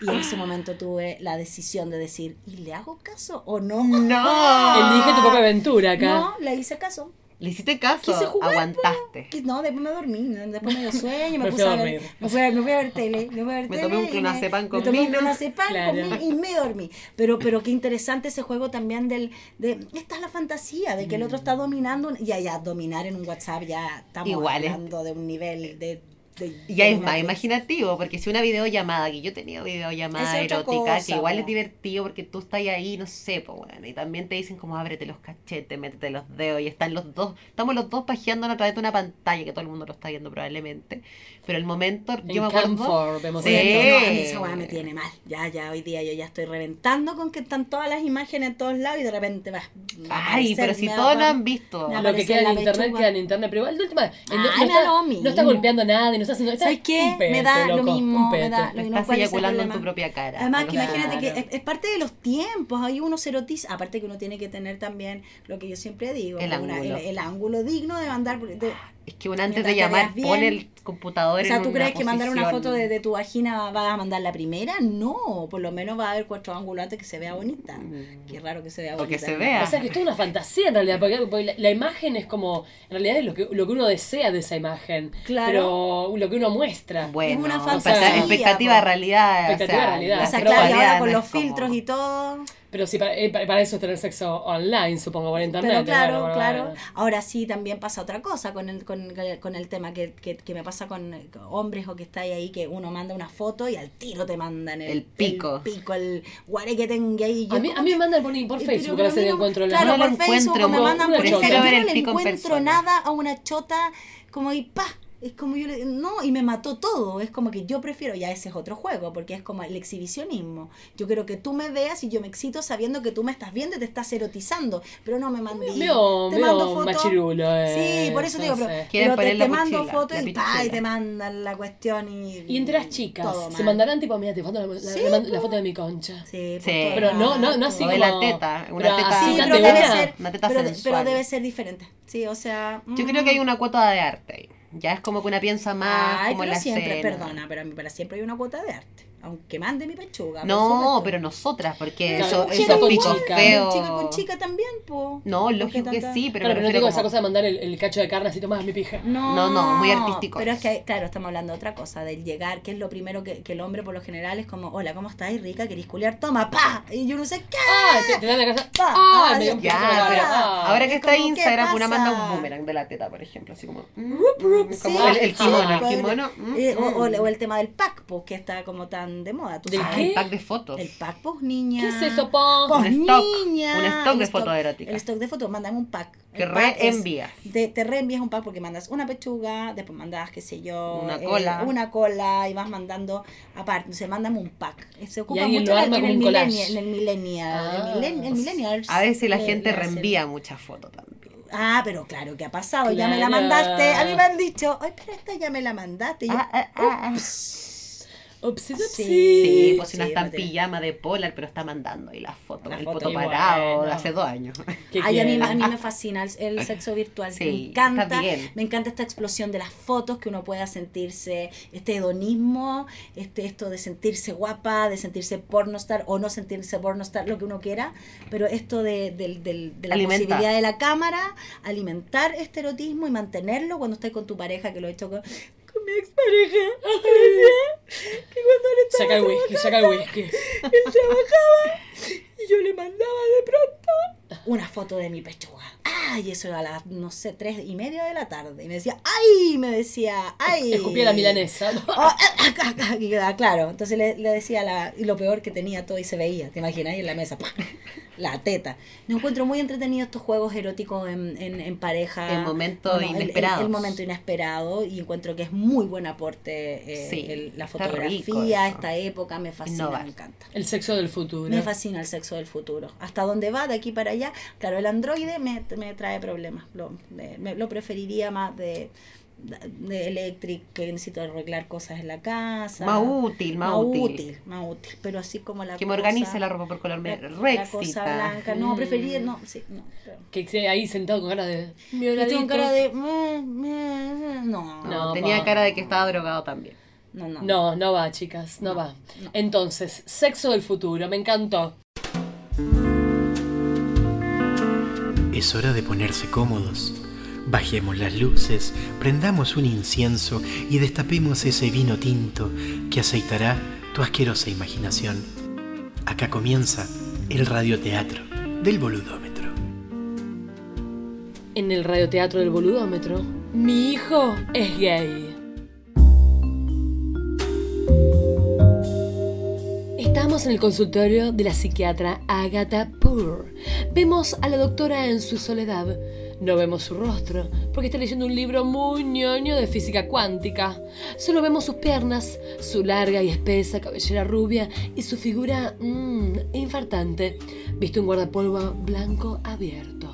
Y en ese momento tuve la decisión de decir, ¿y le hago caso o no? ¡No! *laughs* Elige tu propia aventura acá. No, le hice caso. Le hiciste caso, Quise jugar, aguantaste. No, después me dormí, ¿no? después me dio sueño, me *laughs* Me puse a a ver, me fui a, me fui a ver tele, me fui a ver Me tele tomé un y con me tomé un vino. clonazepam Claro. con y me dormí. Pero, pero qué interesante ese juego también del, de, esta es la fantasía, de que el otro está dominando, ya, ya, dominar en un WhatsApp, ya estamos Igual es- hablando de un nivel de... de Ya es más imaginativo, porque si una videollamada, que yo tenido videollamada Es erótica, cosa, que igual es divertido porque tú estás ahí, no sé, pues bueno, y también te dicen como ábrete los cachetes, métete los dedos, y están los dos, estamos los dos pajeándonos a través de una pantalla, que todo el mundo lo está viendo probablemente, pero el momento, yo me En acuerdo... Vemos Sí. No, a mí esa weá me tiene mal. Ya, ya, hoy día yo ya estoy reventando con que están todas las imágenes en todos lados y de repente va. Ay, pero si todos lo han visto. me Lo que queda en internet pechuga. queda en internet, pero igual de última. en- Ah, no, está, no está golpeando a nadie, no está haciendo. está ¿Sabes qué? un pete, me da lo mismo. un Me da lo mismo. Estás ¿Cuál es el eyaculando en tu propia cara. Además, que Claro. imagínate que es, es parte de los tiempos. Ahí uno se erotiza. Aparte que uno tiene que tener también lo que yo siempre digo: El una- ángulo. el, el ángulo digno de mandar. de- Es que uno antes Mientras de llamar pone el computador o sea, en ¿tú una crees que mandar una foto de, de tu vagina vas a mandar la primera? No, por lo menos va a haber cuatro ángulos antes que se vea bonita. Qué raro que se vea O bonita. que se vea. O sea, que es toda una fantasía en realidad, porque, porque la, la imagen es como, en realidad es lo que, lo que uno desea de esa imagen, Claro. pero lo que uno muestra. Bueno, una fantasía, expectativa- expectativa po. realidad. Expectativa o sea, realidad. O sea, claro, ahora con no los es como- filtros y todo. Pero sí, para, eh, para eso es tener sexo online, supongo, por internet. Pero claro, bueno, claro. bueno. Ahora sí también pasa otra cosa con el, con, con el tema que, que, que me pasa con, hombres o que está ahí que uno manda una foto y al tiro te mandan el, El pico. el pico, el guare que tenga ahí. Yo A mí, a mí me mandan por, por Facebook, pero a veces a mí no- encuentro la Claro, No lo por Facebook encuentro, me mandan por Yo no le en encuentro nada a una chota como y pa. Es como yo le, no, y me mató todo. Es como que yo prefiero, ya ese es otro juego, porque es como el exhibicionismo. Yo quiero que tú me veas y yo me excito sabiendo que tú me estás viendo y te estás erotizando, pero no me mandes. Veo, te mando fotos. machirulo, eh, Sí, por eso te digo, pero. Quieren pero te, la te mando fotos la y, pa, y te mandan la cuestión y. Y entre las chicas, todo se mandarán tipo, mira, te mando la, la- Sí, la po. foto de mi concha. Sí, Sí. Pero no, no, no así O como... de la teta, una pero teta- así pero de debe ser, Una teta pero, pero debe ser diferente. Sí, o sea. Yo mm. creo que hay una cuota de arte ahí. Ya es como que una piensa más Ay, como pero la siempre, perdona, pero a mí para siempre hay una cuota de arte. Aunque mande mi pechuga. No, pero nosotras, porque Claro, eso, chica esos con picos chica. feos. Chica con chica también, po. No, lógico que sí, pero Claro, pero no digo esa cosa de mandar el, el cacho de carne así, tomás mi pija. No, No, no, muy artístico Pero es. que, claro, estamos hablando de otra cosa, del llegar, que es lo primero que, que el hombre por lo general es como, hola, ¿cómo estás? rica? ¿Querís culiar? Toma, pa. Y yo no sé qué. Ah, te, te dan la casa. Pa, Ah, ah, me dio un ya, pero cara. Ah. ahora que Es está como, ¿qué Instagram, una manda un boomerang de la teta, por ejemplo, así como... mm, rup, mm, sí. como el, el kimono, el kimono. Eh, mm. o el tema del pack, pues, que está como tan de moda. ¿tú. Ah, el qué? pack de fotos. El pack, pues, niña. ¿Qué es eso? Pues, Un stock, niña. un stock de fotos eróticas. El stock de fotos, mándame un pack. Que reenvías. Te, te reenvías un pack porque mandas una pechuga, después mandas, qué sé yo, Una eh, cola. una cola y vas mandando aparte. Se mándame un pack. Se ocupa mucho en el, en millennial. En el millennial. Ah. el millen- el millennials, A veces la le- gente reenvía muchas fotos también. Ah, pero claro, ¿qué ha pasado? Ya me la mandaste. A mí me han dicho, ay, pero esta ya me la mandaste. Y yo, Ah, ah, ah, ah. Upsi, upsi. Sí, pues si no Sí, está en pijama de polar, pero está mandando ahí las fotos, La el foto parado de hace dos años. *laughs* ¿Qué Ay, a mí, a mí me fascina el, el sexo virtual. Sí, me encanta. Me encanta esta explosión de las fotos, que uno pueda sentirse, este hedonismo, este, esto de sentirse guapa, de sentirse pornostar o no sentirse pornostar, lo que uno quiera. Pero esto de, del- del- de la posibilidad de la cámara, alimentar este erotismo y mantenerlo cuando estés con tu pareja, que lo he hecho con, con mi expareja. que cuando él estaba Saca el whisky, saca el whisky. él trabajaba y yo le mandaba de pronto una foto de mi pechuga. Ay, eso era a las, no sé, tres y media de la tarde. Y me decía, ay, me decía, ay. Escupía la milanesa. Oh, ah, ah, ah, y quedaba claro. Entonces le, le decía la, y lo peor que tenía todo y se veía, te imaginas ahí en la mesa, ¡pah! la teta. Me encuentro muy entretenido estos juegos eróticos en, en, en pareja. El momento el- el-. El, momento inesperado y encuentro que es muy buen aporte eh, Sí, el- la fotografía, esta época, me fascina, Innovar. me encanta. El sexo del futuro. Me fascina el sexo del futuro. Hasta dónde va, de aquí para allá. Claro, el androide me, me trae problemas. Lo, de- me- lo preferiría más de, de electric, que necesito arreglar cosas en la casa. Más útil, más útil. Más útil. Pero así como la Que me organice la ropa por color. Me la, re la cosa blanca. No, Mm. preferiría, no, sí, no. pero- Que esté ahí sentado con cara de. Mi Yo tengo horadito. cara de... No, No, No, tenía pa. cara de que estaba drogado también. no, no. No, no va, chicas, no, va. Entonces, sexo del futuro, me encantó. Es hora de ponerse cómodos. Bajemos las luces, prendamos un incienso y destapemos ese vino tinto que aceitará tu asquerosa imaginación. Acá comienza el radioteatro del boludómetro. En el radioteatro del boludómetro, mi hijo es gay. En el consultorio de la psiquiatra Agatha Poor. Vemos a la doctora en su soledad. No vemos su rostro, porque está leyendo un libro muy ñoño de física cuántica. Solo vemos sus piernas, su larga y espesa cabellera rubia y su figura mmm, infartante. Viste un guardapolvo blanco abierto.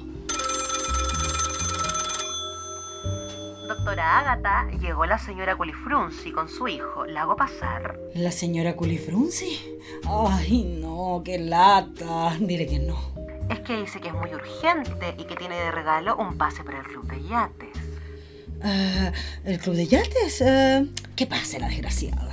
Doctora Ágata, llegó la señora Culifrunzi con su hijo. ¿La hago pasar? ¿La señora Culifrunzi? Ay, no, qué lata. Dile que no. Es que dice que es muy urgente y que tiene de regalo un pase para el club de yates. Ah, ¿El club de yates? Ah, ¿Qué pasa, la desgraciada?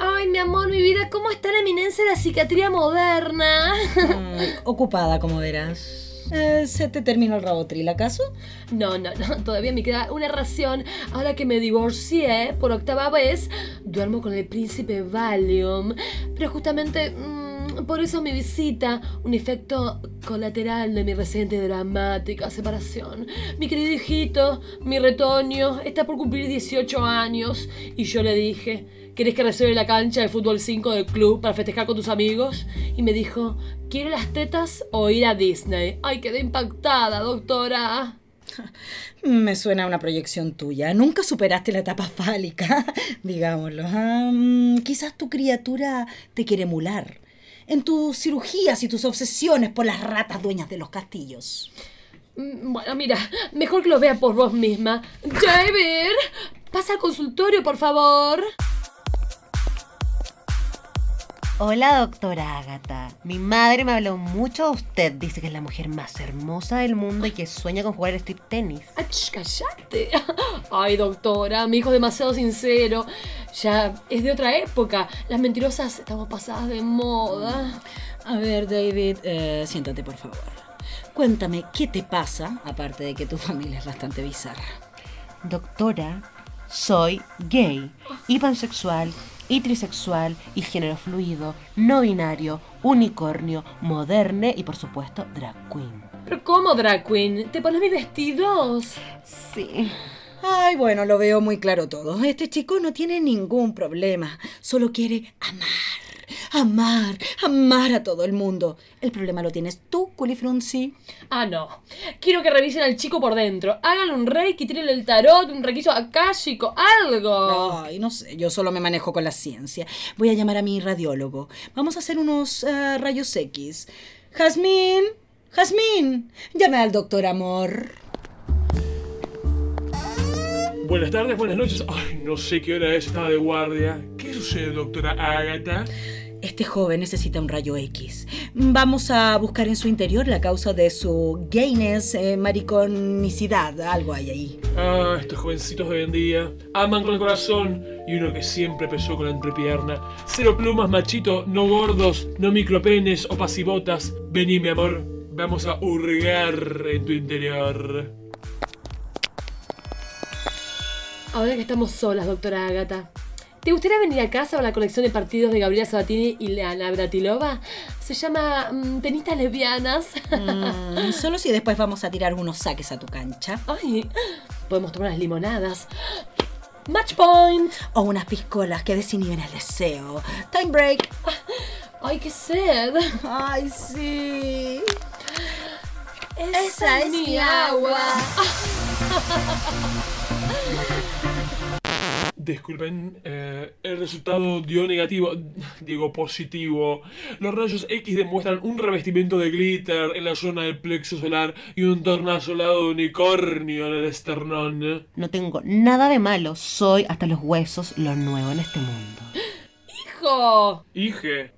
Ay, mi amor, mi vida, ¿cómo está la eminencia de la psiquiatría moderna? *laughs* Mm, ocupada, como verás. Eh, ¿Se te terminó el rabotril, acaso? No, no, no, todavía me queda una ración. Ahora que me divorcié por octava vez, duermo con el príncipe Valium. Pero justamente mm, por eso mi visita, un efecto colateral de mi reciente dramática separación. Mi querido hijito, mi retoño, está por cumplir 18 años y yo le dije, ¿querés que reserve la cancha de fútbol 5 del club para festejar con tus amigos? Y me dijo, ¿quiere las tetas o ir a Disney? Ay, quedé impactada, doctora. *laughs* Me suena a una proyección tuya. Nunca superaste la etapa fálica, *laughs* digámoslo. Ah, mm, quizás tu criatura te quiere emular en tus cirugías y tus obsesiones por las ratas dueñas de los castillos. Mm, Bueno, mira, mejor que lo vea por vos misma. David, pasa al consultorio, por favor. Hola, doctora Agatha. Mi madre me habló mucho de usted. Dice que es la mujer más hermosa del mundo y que sueña con jugar al strip tenis. Ach, cállate. Ay, doctora, mi hijo es demasiado sincero. Ya es de otra época. Las mentirosas estamos pasadas de moda. A ver, David, eh, siéntate, por favor. Cuéntame, ¿qué te pasa? Aparte de que tu familia es bastante bizarra. Doctora, soy gay, y pansexual, y trisexual, y género fluido, no binario, unicornio, moderne y por supuesto drag queen. ¿Pero cómo, drag queen? ¿Te pones mis vestidos? Sí. Ay, bueno, lo veo muy claro todo. Este chico no tiene ningún problema. Solo quiere amar. Amar, amar a todo el mundo. El problema lo tienes tú, Culifrunzi. Ah, no. Quiero que revisen al chico por dentro. Háganle un reiki, tírenle el tarot, un requiso akáshico, algo. Ay, no sé, yo solo me manejo con la ciencia. Voy a llamar a mi radiólogo. Vamos a hacer unos ah, rayos X. Jazmín, Jazmín, llame al doctor Amor. Buenas tardes, buenas noches. Ay, no sé qué hora es, estaba de guardia. ¿Qué sucede, doctora Agatha? Este joven necesita un rayo X. Vamos a buscar en su interior la causa de su gayness, eh, mariconicidad. Algo hay ahí. Ah, estos jovencitos de hoy en día aman con el corazón y uno que siempre pesó con la entrepierna. Cero plumas, machito, no gordos, no micropenes o pasivotas. Vení, mi amor, vamos a hurgar en tu interior. Ahora que estamos solas, doctora Agata. ¿Te gustaría venir a casa a la colección de partidos de Gabriela Sabatini y Leana Bratilova? Se llama mm, Tenistas Lesbianas. Mm, solo si después vamos a tirar unos saques a tu cancha. Ay, podemos tomar unas limonadas. Match point. O unas piscolas que desinhiben el deseo. Time break. Ay, qué sed. Ay, sí. Esa, es mi agua. Disculpen, eh, el resultado dio negativo, digo positivo. Los rayos X demuestran un revestimiento de glitter en la zona del plexo solar y un tornasolado de unicornio en el esternón. No tengo nada de malo, soy hasta los huesos lo nuevo en este mundo. Hijo. Hije,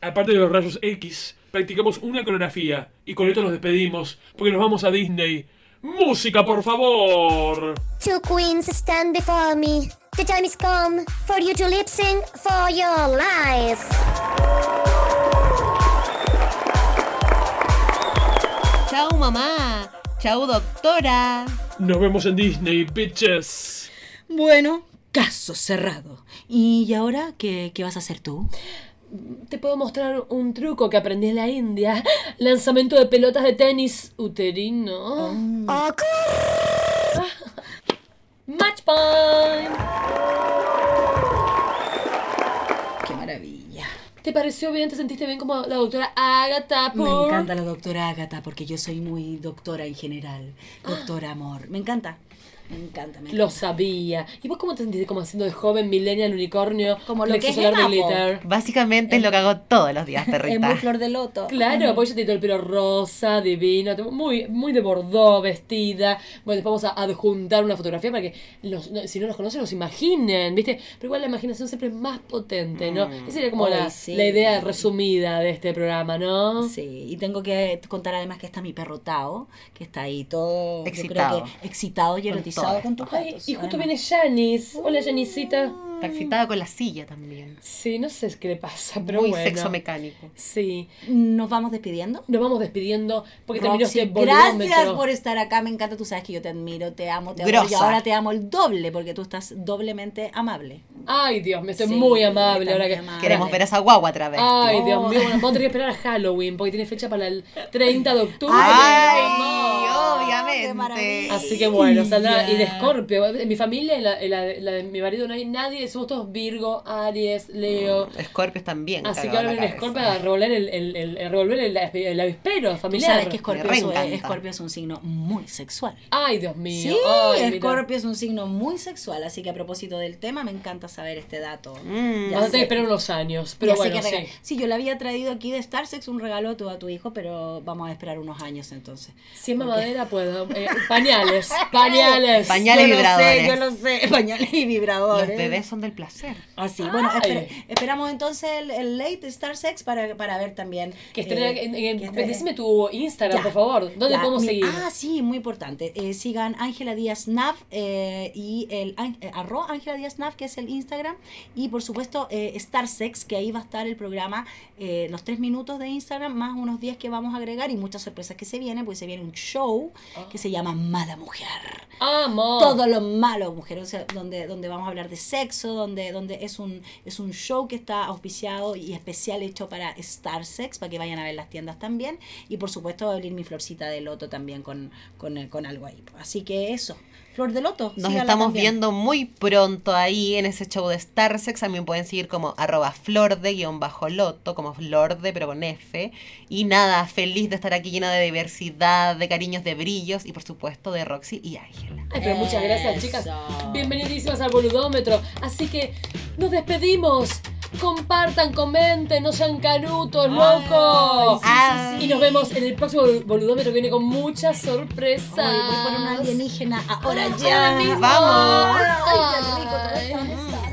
aparte de los rayos X, practicamos una coreografía y con esto nos despedimos porque nos vamos a Disney. ¡Música, por favor! Two queens stand before me. The time is come for you to lip sync for your life. Chao mamá, chao doctora. Nos vemos en Disney, bitches. Bueno, caso cerrado. ¿Y ahora qué, qué vas a hacer tú? Te puedo mostrar un truco que aprendí en la India. *laughs* Lanzamiento de pelotas de tenis uterino. *laughs* Match point. Qué maravilla. ¿Te pareció bien? ¿Te sentiste bien como la doctora Agatha Me encanta la doctora Agatha porque yo soy muy doctora en general. Doctora Amor. Me encanta. Me encanta, me Lo encanta. sabía. ¿Y vos cómo te sentiste como haciendo de joven millennial unicornio? Como lo que es glitter? Básicamente es lo que hago todos los días, Es *laughs* perrita. muy flor de loto. Claro, porque tiene todo el pelo rosa, divino, te- muy, muy de bordó, vestida. Bueno, después vamos a adjuntar una fotografía para que los, no- si no los conocen, los imaginen, ¿viste? Pero igual la imaginación siempre es más potente, ¿no? Esa sería como la, sí. la idea resumida de este programa, ¿no? Sí, y tengo que contar además que está mi perro Tao, que está ahí todo yo Excitado. creo que excitado y erotizado Ay, y justo viene Janice. Hola, Janicita. Está excitada con la silla también. Sí, no sé qué le pasa, pero Muy bueno. sexo mecánico. Sí. ¿Nos vamos despidiendo? Nos vamos despidiendo porque terminó Roxy, este gracias por estar acá, me encanta, tú sabes que yo te admiro, te amo, te adoro, y Grosa. ahora te amo el doble porque tú estás doblemente amable. Ay, Dios, me estoy Sí, muy amable ahora que. amable. Queremos ver a esa guagua otra vez. Ay, Oh. Dios mío, bueno, vamos a tener que esperar a Halloween porque tiene fecha para el 30 de octubre. Ay, qué maravilla. Así que bueno, saldrá. Y de Ya. Escorpio. En mi familia, en la, en la- la de mi marido, no hay nadie. Somos todos Virgo, Aries, Leo. Escorpios también. Así que ahora viene cabeza. Scorpio a revolver el, el, el, el revolver el, el avispero Tú familiar. sabes que Escorpio es. Escorpio es un signo muy sexual. Ay, Dios mío. Sí, Ay, mira. Escorpio es un signo muy sexual, así que a propósito del tema, me encanta saber este dato. Mm. Vas a tener sé. que esperar unos años. Pero Ya bueno, que sí. yo le había traído aquí de Starsex un regalo a tu, a tu hijo, pero vamos a esperar unos años entonces. Si es mamadera, *laughs* puedo. Eh, pañales, pañales. Pañales yo lo vibradores. sé, yo lo sé, *laughs* pañales y Los vibradores. bebés son del placer. Así, bueno, Ay. esper- esperamos entonces el, el late Starsex para, para ver también. Que estrena, eh, en- en- que estrene- decime tu Instagram, Ya, por favor. ¿Dónde ya, podemos mi- seguir? Ah, sí, muy importante. Eh, sigan Ángela Díaz Nav eh, y el eh, arroba Ángela Díaz Nav, que es el Instagram. Y por supuesto, eh, Starsex, que ahí va a estar el programa, eh, los tres minutos de Instagram, más unos días que vamos a agregar y muchas sorpresas que se vienen, pues se viene un show que se llama Mala Mujer. Amo. Todo lo malo, mujer, o sea, donde, donde vamos a hablar de sexo, donde, donde es un es un show que está auspiciado y especial hecho para Star Sex, para que vayan a ver las tiendas también. Y por supuesto va a abrir mi florcita de loto también con, con, con algo ahí. Así que eso, flor de loto. Nos estamos también. viendo muy pronto ahí en ese show de Starsex. También pueden seguir como arroba florde guion bajo loto, como florde pero con F. Y nada, feliz de estar aquí llena de diversidad, de cariños, de brillos y por supuesto de Roxy y Ángela. Ay, pero muchas gracias, chicas. Bienvenidísimas al boludómetro. Así que nos despedimos. Compartan, comenten, no sean canutos, locos. sí, sí, sí. Y nos vemos en el próximo boludómetro que viene con muchas sorpresas. Ay, voy por una alienígena ahora Ah, ya. ahora mismo. Vamos. Ay, qué rico todo